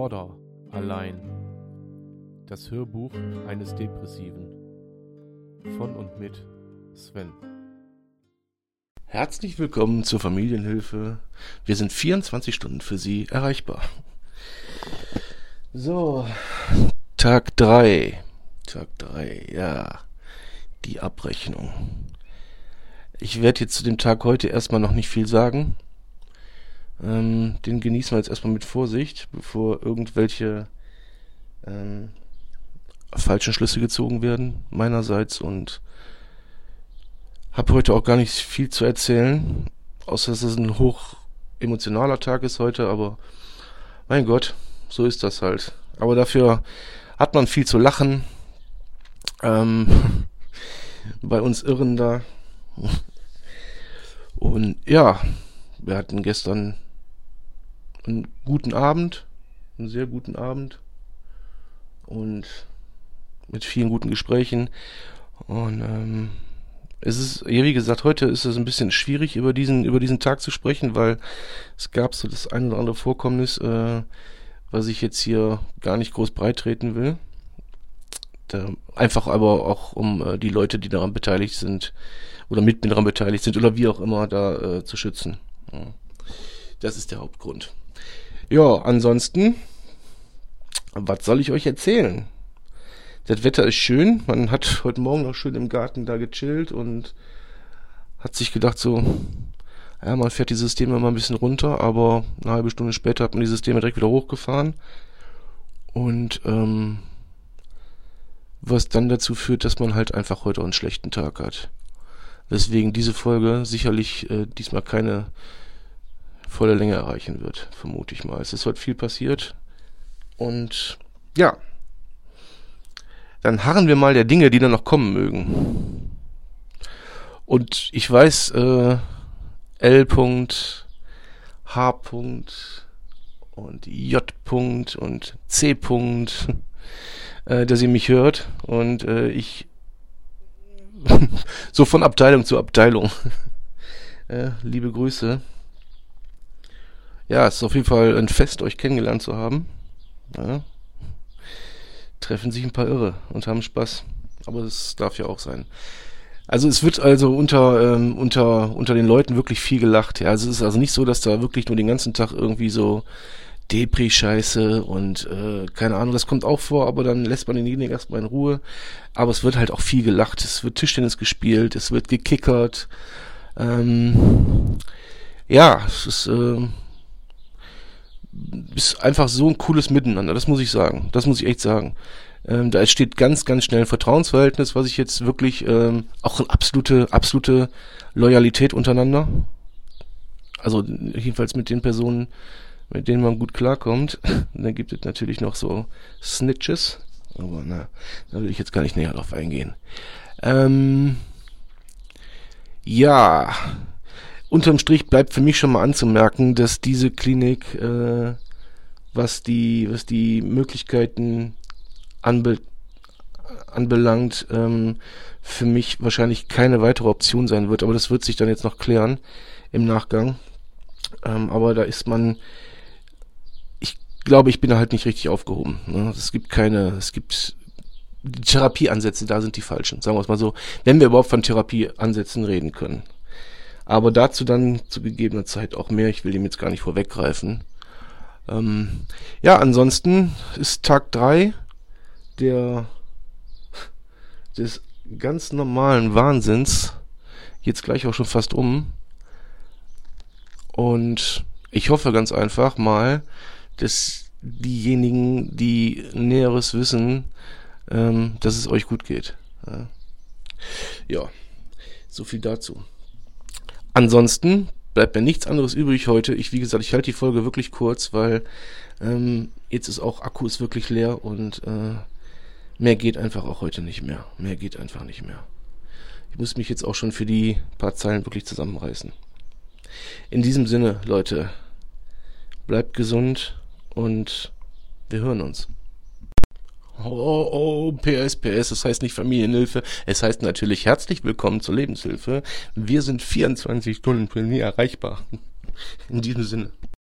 Mörder allein. Das Hörbuch eines Depressiven. Von und mit Sven. Herzlich willkommen zur Familienhilfe. Wir sind 24 Stunden für Sie erreichbar. So, Tag 3. Tag 3, ja. Die Abrechnung. Ich werde jetzt zu dem Tag heute erstmal noch nicht viel sagen. Ähm, den genießen wir jetzt erstmal mit Vorsicht, bevor irgendwelche ähm, falschen Schlüsse gezogen werden meinerseits und habe heute auch gar nicht viel zu erzählen, außer dass es ein hoch emotionaler Tag ist heute, aber mein Gott, so ist das halt. Aber dafür hat man viel zu lachen. Ähm, bei uns Irren da. Und ja, wir hatten gestern einen guten Abend, einen sehr guten Abend und mit vielen guten Gesprächen. Und ähm, es ist, ja, wie gesagt, heute ist es ein bisschen schwierig, über diesen, über diesen Tag zu sprechen, weil es gab so das ein oder andere Vorkommnis, äh, was ich jetzt hier gar nicht groß breitreten will. Da, einfach aber auch, um äh, die Leute, die daran beteiligt sind, oder mit mir daran beteiligt sind, oder wie auch immer, da äh, zu schützen. Ja. Das ist der Hauptgrund. Ja, ansonsten, was soll ich euch erzählen? Das Wetter ist schön. Man hat heute Morgen noch schön im Garten da gechillt und hat sich gedacht so, ja, man fährt die Systeme mal ein bisschen runter, aber eine halbe Stunde später hat man die Systeme direkt wieder hochgefahren. Und ähm, was dann dazu führt, dass man halt einfach heute einen schlechten Tag hat. Deswegen diese Folge sicherlich äh, diesmal keine volle Länge erreichen wird, vermute ich mal. Es ist heute viel passiert. Und ja, dann harren wir mal der Dinge, die dann noch kommen mögen. Und ich weiß, äh, L. H. und J. und C. Äh, dass ihr mich hört und äh, ich so von Abteilung zu Abteilung. äh, liebe Grüße. Ja, es ist auf jeden Fall ein Fest, euch kennengelernt zu haben. Ja. Treffen sich ein paar Irre und haben Spaß. Aber das darf ja auch sein. Also es wird also unter, ähm, unter, unter den Leuten wirklich viel gelacht. Ja, also es ist also nicht so, dass da wirklich nur den ganzen Tag irgendwie so Depri-Scheiße und äh, keine Ahnung, das kommt auch vor, aber dann lässt man denjenigen erstmal in Ruhe. Aber es wird halt auch viel gelacht. Es wird Tischtennis gespielt, es wird gekickert. Ähm, ja, es ist, äh, ist einfach so ein cooles Miteinander, das muss ich sagen. Das muss ich echt sagen. Ähm, da entsteht ganz, ganz schnell ein Vertrauensverhältnis, was ich jetzt wirklich ähm, auch eine absolute, absolute Loyalität untereinander. Also jedenfalls mit den Personen, mit denen man gut klarkommt. Dann gibt es natürlich noch so Snitches. Aber na, da will ich jetzt gar nicht näher drauf eingehen. Ähm, ja, unterm Strich bleibt für mich schon mal anzumerken, dass diese Klinik, äh, was die, was die Möglichkeiten anbe anbelangt, ähm, für mich wahrscheinlich keine weitere Option sein wird. Aber das wird sich dann jetzt noch klären im Nachgang. Ähm, aber da ist man, ich glaube, ich bin da halt nicht richtig aufgehoben. Ne? Es gibt keine, es gibt Therapieansätze, da sind die falschen. Sagen wir es mal so, wenn wir überhaupt von Therapieansätzen reden können. Aber dazu dann zu gegebener Zeit auch mehr. Ich will dem jetzt gar nicht vorweggreifen. Ähm, ja, ansonsten ist Tag drei der des ganz normalen Wahnsinns jetzt gleich auch schon fast um. Und ich hoffe ganz einfach mal, dass diejenigen, die Näheres wissen, ähm, dass es euch gut geht. Ja, so viel dazu. Ansonsten bleibt mir nichts anderes übrig heute. Ich, wie gesagt, ich halte die Folge wirklich kurz, weil ähm, jetzt ist auch Akku ist wirklich leer und äh, mehr geht einfach auch heute nicht mehr. Mehr geht einfach nicht mehr. Ich muss mich jetzt auch schon für die paar Zeilen wirklich zusammenreißen. In diesem Sinne, Leute, bleibt gesund und wir hören uns. Oh, oh, PS, PS, das heißt nicht Familienhilfe, es heißt natürlich herzlich willkommen zur Lebenshilfe. Wir sind 24 Stunden für nie erreichbar. In diesem Sinne.